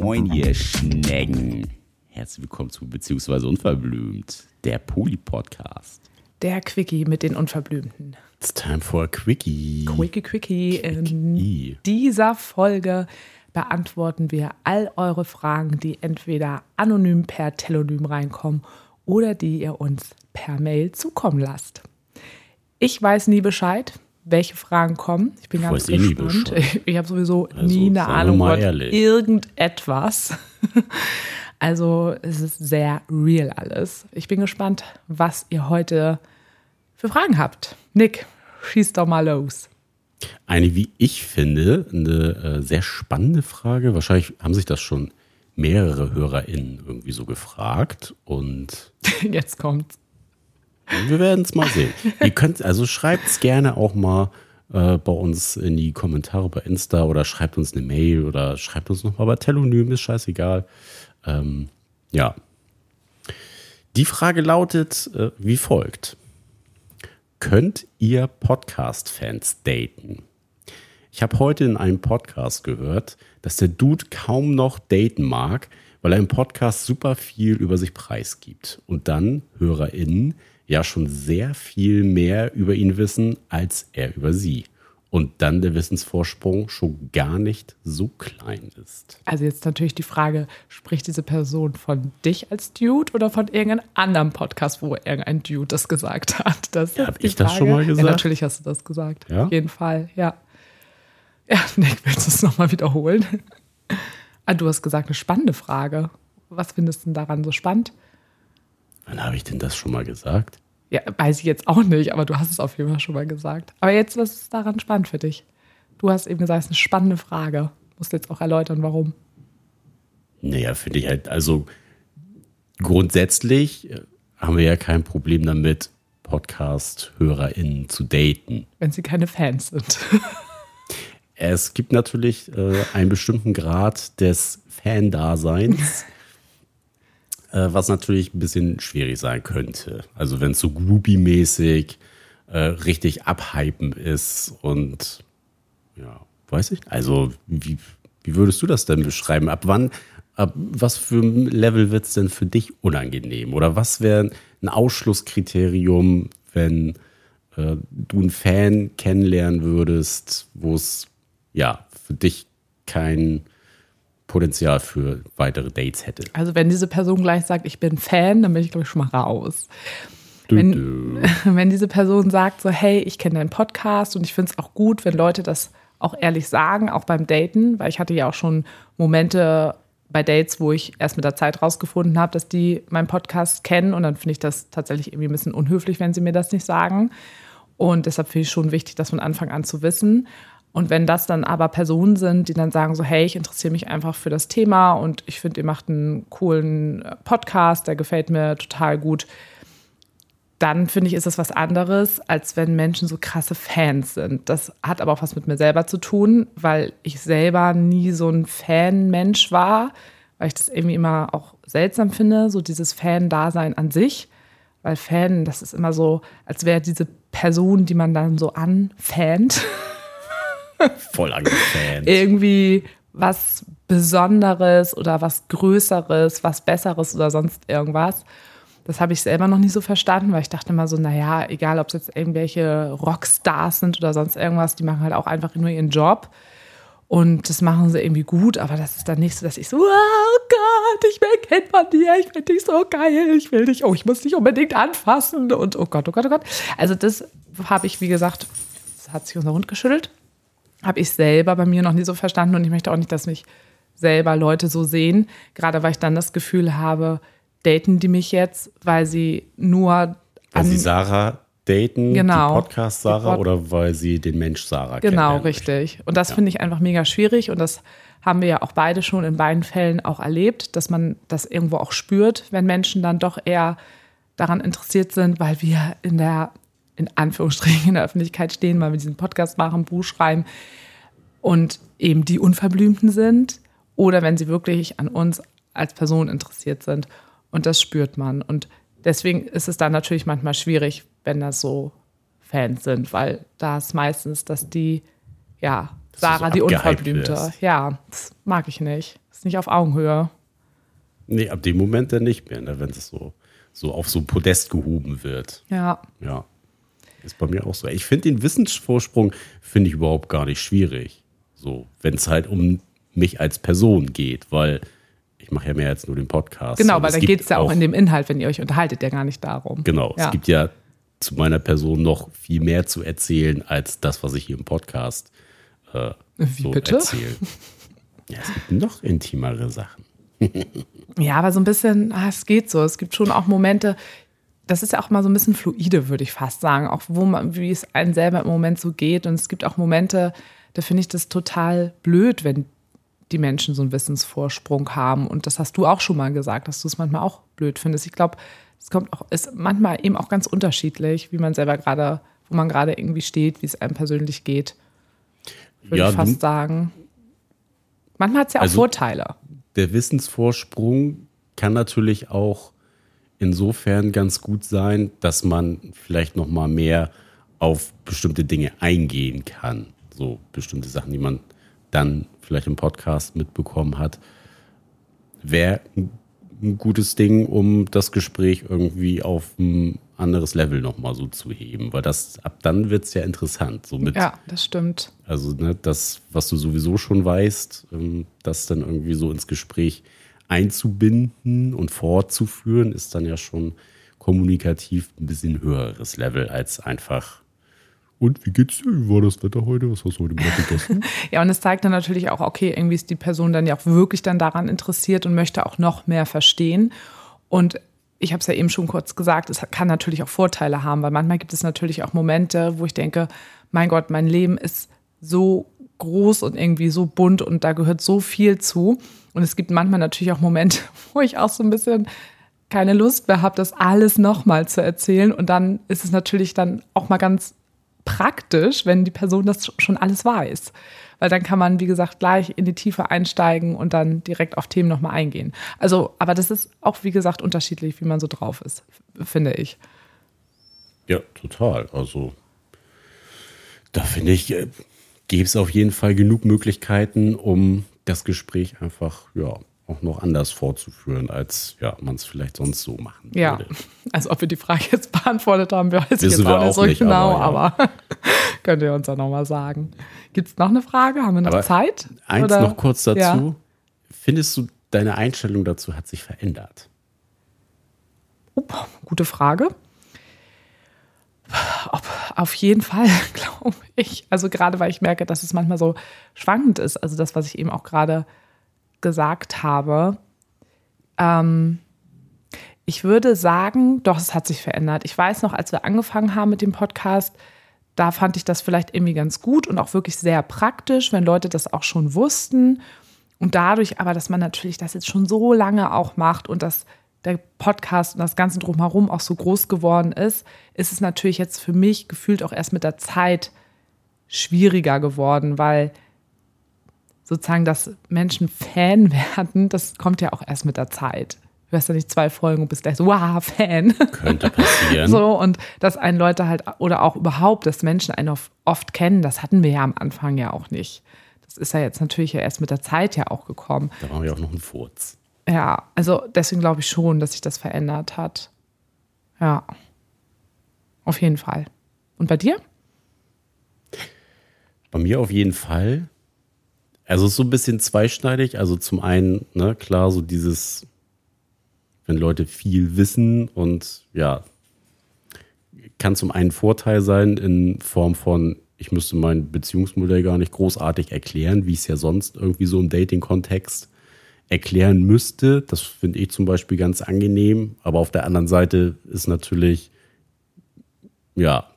Moin, ihr Schnecken. Herzlich willkommen zu Beziehungsweise Unverblümt, der Poli-Podcast. Der Quickie mit den Unverblümten. It's time for a Quickie. Quickie, Quickie. In Quickie. dieser Folge beantworten wir all eure Fragen, die entweder anonym per Telonym reinkommen oder die ihr uns per Mail zukommen lasst. Ich weiß nie Bescheid, welche Fragen kommen. Ich bin Ich ganz eh gespannt. Bescheid. ich habe sowieso Also, nie eine Ahnung von irgendetwas. also es ist sehr real alles. Ich bin gespannt, was ihr heute für Fragen habt. Nick, schieß doch mal los. Eine, wie ich finde, eine äh, sehr spannende Frage. Wahrscheinlich haben sich das schon mehrere HörerInnen irgendwie so gefragt und Jetzt kommt's. Wir werden es mal sehen. Ihr könnt, also schreibt es gerne auch mal äh, bei uns in die Kommentare bei Insta oder schreibt uns eine Mail oder schreibt uns nochmal bei Telonym, ist scheißegal. Ähm, ja. Die Frage lautet äh, wie folgt. Könnt ihr Podcast-Fans daten? Ich habe heute in einem Podcast gehört, dass der Dude kaum noch daten mag, weil er im Podcast super viel über sich preisgibt und dann HörerInnen ja schon sehr viel mehr über ihn wissen als er über sie. Und dann der Wissensvorsprung schon gar nicht so klein ist. Also jetzt natürlich die Frage, spricht diese Person von dich als Dude oder von irgendeinem anderen Podcast, wo irgendein Dude das gesagt hat? Das Ja, jetzt hab die ich das schon mal gesagt? Ja, natürlich hast du das gesagt. Ja? Auf jeden Fall, ja. Ja, Nick, willst du es nochmal wiederholen? ah, du hast gesagt, eine spannende Frage. Was findest du denn daran so spannend? Wann habe ich denn das schon mal gesagt? Ja, weiß ich jetzt auch nicht, aber du hast es auf jeden Fall schon mal gesagt. Aber jetzt, was ist daran spannend für dich? Du hast eben gesagt, es ist eine spannende Frage. Musst jetzt auch erläutern, warum. Naja, finde ich halt, also grundsätzlich äh, haben wir ja kein Problem damit, Podcast-HörerInnen zu daten. Wenn sie keine Fans sind. Es gibt natürlich äh, einen bestimmten Grad des Fan-Daseins, was natürlich ein bisschen schwierig sein könnte. Also wenn es so groupie-mäßig äh, richtig abhypen ist und ja, weiß ich. Also wie, wie würdest du das denn beschreiben? Ab wann, ab was für ein Level wird es denn für dich unangenehm? Oder was wäre ein Ausschlusskriterium, wenn äh, du einen Fan kennenlernen würdest, wo es ja für dich kein Potenzial für weitere Dates hätte? Also wenn diese Person gleich sagt, ich bin Fan, dann bin ich, glaube ich, schon mal raus. Dö, Wenn- dö. Wenn diese Person sagt so, hey, ich kenne deinen Podcast und ich finde es auch gut, wenn Leute das auch ehrlich sagen, auch beim Daten, weil ich hatte ja auch schon Momente bei Dates, wo ich erst mit der Zeit rausgefunden habe, dass die meinen Podcast kennen und dann finde ich das tatsächlich irgendwie ein bisschen unhöflich, wenn sie mir das nicht sagen. Und deshalb finde ich schon wichtig, das von Anfang an zu wissen. Und wenn das dann aber Personen sind, die dann sagen so, hey, ich interessiere mich einfach für das Thema und ich finde, ihr macht einen coolen äh, Podcast, der gefällt mir total gut, dann finde ich, ist das was anderes, als wenn Menschen so krasse Fans sind. Das hat aber auch was mit mir selber zu tun, weil ich selber nie so ein Fan-Mensch war, weil ich das irgendwie immer auch seltsam finde, so dieses Fan-Dasein an sich. Weil Fan, das ist immer so, als wäre diese Person, die man dann so anfant, Voll angefan. irgendwie was Besonderes oder was Größeres, was Besseres oder sonst irgendwas. Das habe ich selber noch nie so verstanden, weil ich dachte immer so, naja, egal ob es jetzt irgendwelche Rockstars sind oder sonst irgendwas, die machen halt auch einfach nur ihren Job. Und das machen sie irgendwie gut, aber das ist dann nicht so, dass ich so, oh Gott, ich bin Kind von dir, ich finde dich so geil, ich will dich, oh, ich muss dich unbedingt anfassen und oh Gott, oh Gott, oh Gott. Also das habe ich, wie gesagt, das hat sich unser Hund geschüttelt habe ich selber bei mir noch nie so verstanden und ich möchte auch nicht, dass mich selber Leute so sehen, gerade weil ich dann das Gefühl habe, daten die mich jetzt, weil sie nur Weil sie Sarah daten, Genau. die Podcast Sarah, Die Pod- oder weil sie den Mensch Sarah genau richtig. Und das finde ich einfach mega schwierig und das haben wir ja auch beide schon in beiden Fällen auch erlebt, dass man das irgendwo auch spürt, wenn Menschen dann doch eher daran interessiert sind, weil wir in der in Anführungsstrichen in der Öffentlichkeit stehen, weil wir diesen Podcast machen, Buch schreiben und eben die Unverblümten sind oder wenn sie wirklich an uns als Person interessiert sind. Und das spürt man. Und deswegen ist es dann natürlich manchmal schwierig, wenn das so Fans sind, weil da ist meistens, dass die, ja, Dass Sarah, die so abgehypt Unverblümte. wirst. Ja, das mag ich nicht. Ist nicht auf Augenhöhe. Nee, ab dem Moment dann nicht mehr, ne, wenn es so, so auf so ein Podest gehoben wird. Ja. Ja. Ist bei mir auch so. Ich finde den Wissensvorsprung finde ich überhaupt gar nicht schwierig. So, wenn es halt um mich als Person geht, weil ich mache ja mehr als nur den Podcast. Genau, weil gibt geht es ja auch in dem Inhalt, wenn ihr euch unterhaltet, ja gar nicht darum. Genau, Ja. es gibt ja zu meiner Person noch viel mehr zu erzählen, als das, was ich hier im Podcast äh, Wie so bitte? erzähle. Ja, es gibt noch intimere Sachen. Ja, aber so ein bisschen, ah, es geht so. Es gibt schon auch Momente, das ist ja auch mal so ein bisschen fluide, würde ich fast sagen, auch wo man, wie es einem selber im Moment so geht. Und es gibt auch Momente, da finde ich das total blöd, wenn die Menschen so einen Wissensvorsprung haben. Und das hast du auch schon mal gesagt, dass du es manchmal auch blöd findest. Ich glaube, es kommt auch, ist manchmal eben auch ganz unterschiedlich, wie man selber gerade, wo man gerade irgendwie steht, wie es einem persönlich geht. Würde Ja, ich fast sagen. Manchmal hat es ja auch Also- Vorteile. Der Wissensvorsprung kann natürlich auch insofern ganz gut sein, dass man vielleicht noch mal mehr auf bestimmte Dinge eingehen kann. So bestimmte Sachen, die man dann vielleicht im Podcast mitbekommen hat. Wäre ein- gutes Ding, um das Gespräch irgendwie auf ein anderes Level noch mal so zu heben. Weil das ab dann wird es ja interessant. So mit Ja, das stimmt. also ne, das, was du sowieso schon weißt, ähm, das dann irgendwie so ins Gespräch einzubinden und fortzuführen, ist dann ja schon kommunikativ ein bisschen höheres Level als einfach. Und wie geht's dir? Wie war das Wetter heute? Was hast du heute Mittag gegessen? Ja, und es zeigt dann natürlich auch, okay, irgendwie ist die Person dann ja auch wirklich dann daran interessiert und möchte auch noch mehr verstehen. Und ich habe es ja eben schon kurz gesagt, es kann natürlich auch Vorteile haben, weil manchmal gibt es natürlich auch Momente, wo ich denke, mein Gott, mein Leben ist so groß und irgendwie so bunt und da gehört so viel zu. Und es gibt manchmal natürlich auch Momente, wo ich auch so ein bisschen keine Lust mehr habe, das alles nochmal zu erzählen. Und dann ist es natürlich dann auch mal ganz praktisch, wenn die Person das schon alles weiß. Weil dann kann man, wie gesagt, gleich in die Tiefe einsteigen und dann direkt auf Themen nochmal eingehen. Also, aber das ist auch, wie gesagt, unterschiedlich, wie man so drauf ist, finde ich. ja, total. Also da finde ich, äh, gäbe es auf jeden Fall genug Möglichkeiten, um das Gespräch einfach ja auch noch anders fortzuführen, als ja, man es vielleicht sonst so machen Ja, würde. also ob wir die Frage jetzt beantwortet haben, weiß ich Wissen jetzt wir auch nicht so nicht, genau, aber aber, könnt ihr uns ja nochmal sagen. Gibt es noch eine Frage? Haben wir noch Aber Zeit? Eins Oder- noch kurz dazu. Ja. Findest du, deine Einstellung dazu hat sich verändert? Up, gute Frage. Ob, auf jeden Fall, glaube ich. Also gerade weil ich merke, dass es manchmal so schwankend ist. Also das, was ich eben auch gerade gesagt habe. Ähm, ich würde sagen, doch, es hat sich verändert. Ich weiß noch, als wir angefangen haben mit dem Podcast, da fand ich das vielleicht irgendwie ganz gut und auch wirklich sehr praktisch, wenn Leute das auch schon wussten. Und dadurch aber, dass man natürlich das jetzt schon so lange auch macht und dass der Podcast und das Ganze drumherum auch so groß geworden ist, ist es natürlich jetzt für mich gefühlt auch erst mit der Zeit schwieriger geworden, weil sozusagen, dass Menschen Fan werden, das kommt ja auch erst mit der Zeit. Du hörst ja nicht zwei Folgen und bist gleich so, wow, Fan. Könnte passieren. So, und dass einen Leute halt, oder auch überhaupt, dass Menschen einen oft, oft kennen, das hatten wir ja am Anfang ja auch nicht. Das ist ja jetzt natürlich ja erst mit der Zeit ja auch gekommen. Da waren wir auch noch ein Furz. Ja, also deswegen glaube ich schon, dass sich das verändert hat. Ja. Auf jeden Fall. Und bei dir? Bei mir auf jeden Fall. Also es ist so ein bisschen zweischneidig. Also zum einen, ne, klar, so dieses, wenn Leute viel wissen und ja, kann zum einen Vorteil sein in Form von, ich müsste mein Beziehungsmodell gar nicht großartig erklären, wie es ja sonst irgendwie so im Dating-Kontext erklären müsste. Das finde ich zum Beispiel ganz angenehm. Aber auf der anderen Seite ist natürlich, ja,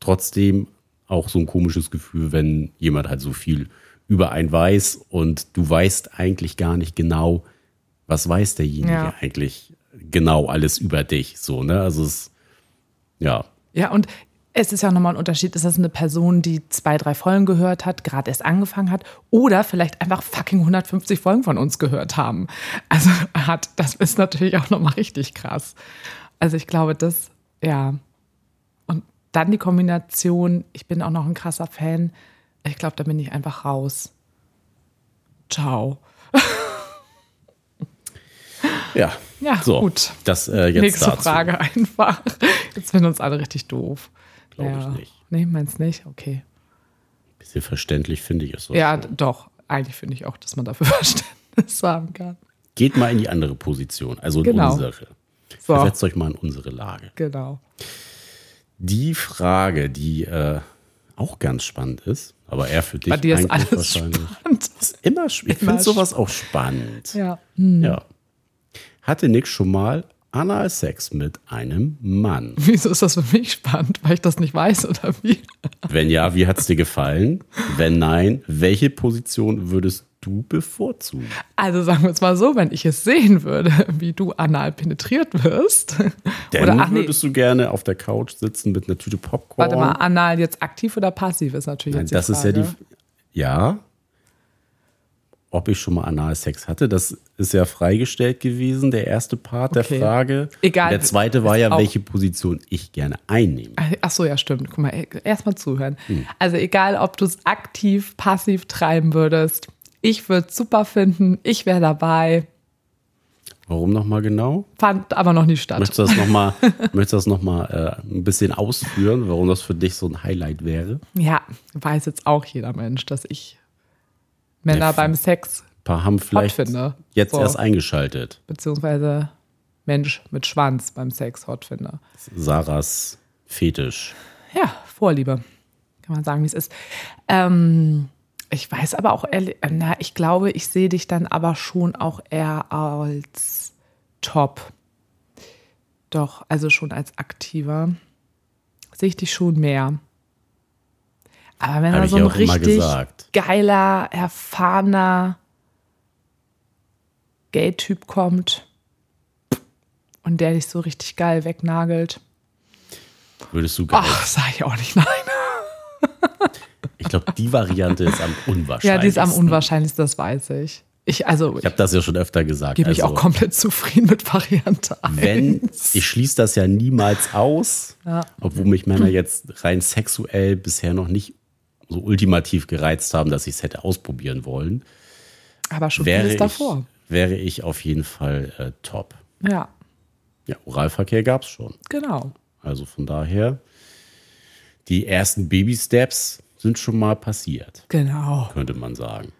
trotzdem auch so ein komisches Gefühl, wenn jemand halt so viel über einen weiß und du weißt eigentlich gar nicht genau, was weiß derjenige Ja. eigentlich genau alles über dich. So, ne? Also es, ja, Ja, und es ist ja nochmal ein Unterschied, ist das eine Person, die zwei, drei Folgen gehört hat, gerade erst angefangen hat oder vielleicht einfach fucking 150 Folgen von uns gehört haben. Also hat, das ist natürlich auch nochmal richtig krass. Also ich glaube, das, ja. Und dann die Kombination, ich bin auch noch ein krasser Fan. Ich glaube, da bin ich einfach raus. Ciao. Ja. Ja, so, gut. Das äh, jetzt Nächste dazu. Frage einfach. Jetzt finden uns alle richtig doof. Glaube ja. ich nicht. Nee, meinst nicht? Okay. Bisschen verständlich finde ich es. so. Ja, d- doch. Eigentlich finde ich auch, dass man dafür Verständnis haben kann. Geht mal in die andere Position, also in Genau. unsere. So. Versetzt euch mal in unsere Lage. Genau. Die Frage, die äh, auch ganz spannend ist, aber eher für dich Bei dir ist alles wahrscheinlich. spannend. Ist immer, ich finde sowas auch spannend. Ja. Ja. Hatte Nick schon mal Analsex mit einem Mann? Wieso ist das für mich spannend? Weil ich das nicht weiß oder wie? Wenn ja, wie hat es dir gefallen? Wenn nein, welche Position würdest du bevorzugen? Also sagen wir es mal so, wenn ich es sehen würde, wie du anal penetriert wirst. Denn oder ach nee, würdest du gerne auf der Couch sitzen mit einer Tüte Popcorn? warte mal, anal jetzt aktiv oder passiv ist natürlich Nein, jetzt die das ist ja Frage. die. Ja. Ob ich schon mal Analsex hatte, das ist ja freigestellt gewesen, der erste Part Okay. der Frage. Egal, Der zweite war ja, welche Position ich gerne einnehme. Ach so, ja, stimmt. Guck mal, erstmal zuhören. Hm. Also egal, ob du es aktiv, passiv treiben würdest, ich würde es super finden, ich wäre dabei, Warum nochmal genau? fand aber noch nicht statt. Möchtest du das nochmal möchtest du das noch mal, äh, ein bisschen ausführen, warum das für dich so ein Highlight wäre? Ja, weiß jetzt auch jeder Mensch, dass ich Männer Ja, beim Sex paar haben vielleicht finde. jetzt So. erst eingeschaltet. beziehungsweise Mensch mit Schwanz beim Sex hot finde. Sarahs Fetisch. Ja, Vorliebe. Kann man sagen, wie es ist. Ähm, ich weiß aber auch, ehrlich, äh, na, ich glaube, ich sehe dich dann aber schon auch eher als Top. Doch, also schon als aktiver. Sehe ich dich schon mehr. Aber wenn Hab da ich so ein richtig geiler, erfahrener Gay-Typ kommt und der dich so richtig geil wegnagelt, Würdest du gerne. ach, sag ich auch nicht nein. Ich glaube, die Variante ist am unwahrscheinlichsten. Ja, die ist am unwahrscheinlichsten, das weiß ich. Ich, also, Ich habe das ja schon öfter gesagt. gebe also, auch komplett zufrieden mit Variante 1. wenn, ich schließe das ja niemals aus, Ja. obwohl mich Männer jetzt rein sexuell bisher noch nicht so ultimativ gereizt haben, dass ich es hätte ausprobieren wollen, Aber schon wäre vieles ich, davor. wäre ich auf jeden Fall äh, top. Ja, Ja, Oralverkehr gab es schon. genau. Also von daher, die ersten Baby-Steps sind schon mal passiert, Genau. könnte man sagen.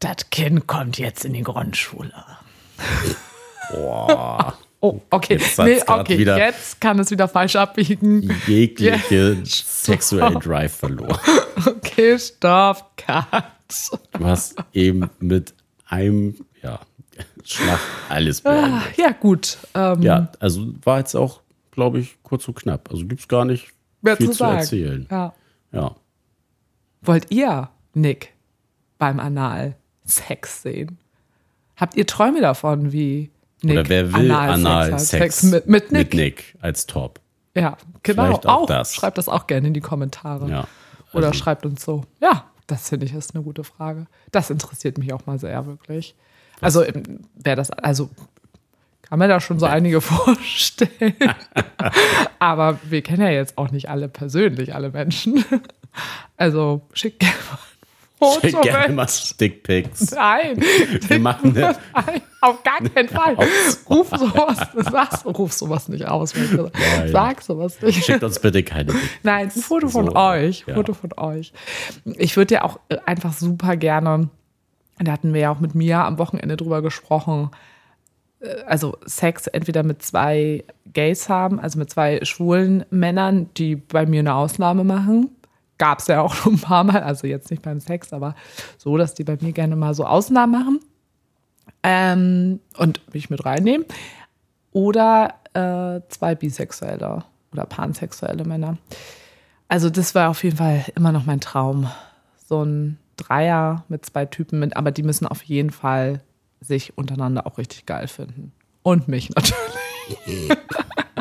Das Kind kommt jetzt in die Grundschule. Boah, Oh, okay. Jetzt nee, okay, jetzt kann es wieder falsch abbiegen. jegliche sexuellen Drive verloren. Okay, stopp, cut. Du hast eben mit einem ja, Schlag alles beendet. Ja, gut. Ähm, Ja, also war jetzt auch, glaube ich, kurz und knapp. Also gibt es gar nicht Mehr viel zu zu, erzählen. Ja. Ja. Wollt ihr Nick beim Anal Sex sehen? Habt ihr Träume davon, wie Nick Oder wer will Analsex? Analsex mit, mit Nick? mit Nick als Top? Ja, genau. Vielleicht auch das. Schreibt das auch gerne in die Kommentare. Ja. Oder Also- schreibt uns so. Ja, das finde ich ist eine gute Frage. Das interessiert mich auch mal sehr, wirklich. Also, wer das, also kann mir da schon so einige vorstellen. Aber wir kennen ja jetzt auch nicht alle persönlich, alle Menschen. Also schickt gerne Foto Schick gerne mal Stickpics. Nein, Wir machen eine, Nein, auf gar keinen Fall. Ruf sowas, sagst, ruf sowas nicht aus. Nein. Sag sowas nicht. schickt uns bitte keine Pics. Nein, ein Foto von So, euch. ja. Foto von euch. Ich würde ja auch äh, einfach super gerne, da hatten wir ja auch mit Mia am Wochenende drüber gesprochen, äh, also Sex entweder mit zwei Gays haben, also mit zwei schwulen Männern, die bei mir eine Ausnahme machen. Gab es ja auch schon ein paar Mal, also jetzt nicht beim Sex, aber so, dass die bei mir gerne mal so Ausnahmen machen ähm, und mich mit reinnehmen. Oder äh, zwei Bisexuelle oder pansexuelle Männer. Also das war auf jeden Fall immer noch mein Traum. So ein Dreier mit zwei Typen, mit, aber die müssen auf jeden Fall sich untereinander auch richtig geil finden. Und mich natürlich.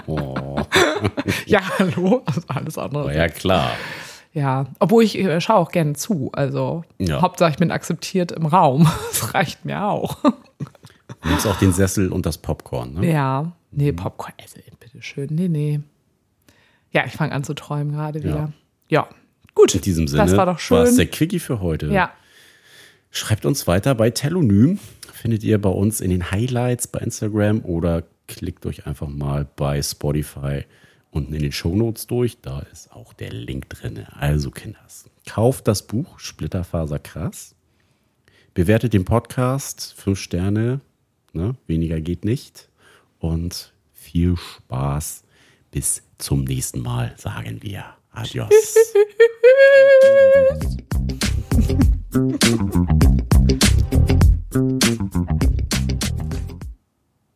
Oh, Ja, hallo. Also alles andere. aber ja, klar. Ja, obwohl ich äh, schaue auch gerne zu. Also Ja. Hauptsache ich bin akzeptiert im Raum. Das reicht mir auch. Du nimmst auch den Sessel und das Popcorn. Ne? Ja, nee, Popcorn, also bitteschön. Nee, nee. Ja, ich fange an zu träumen gerade wieder. Ja. Gut. In diesem Sinne Das war doch schön. es der Quickie für heute. Ja. Schreibt uns weiter bei Telonym. Findet ihr bei uns in den Highlights bei Instagram oder klickt euch einfach mal bei Spotify unten in den Shownotes durch. Da ist auch der Link drin. Also, Kinders, kauft das Buch Splitterfaser krass. Bewertet den Podcast, fünf Sterne, ne? weniger geht nicht. Und viel Spaß. Bis zum nächsten Mal, sagen wir. Adios.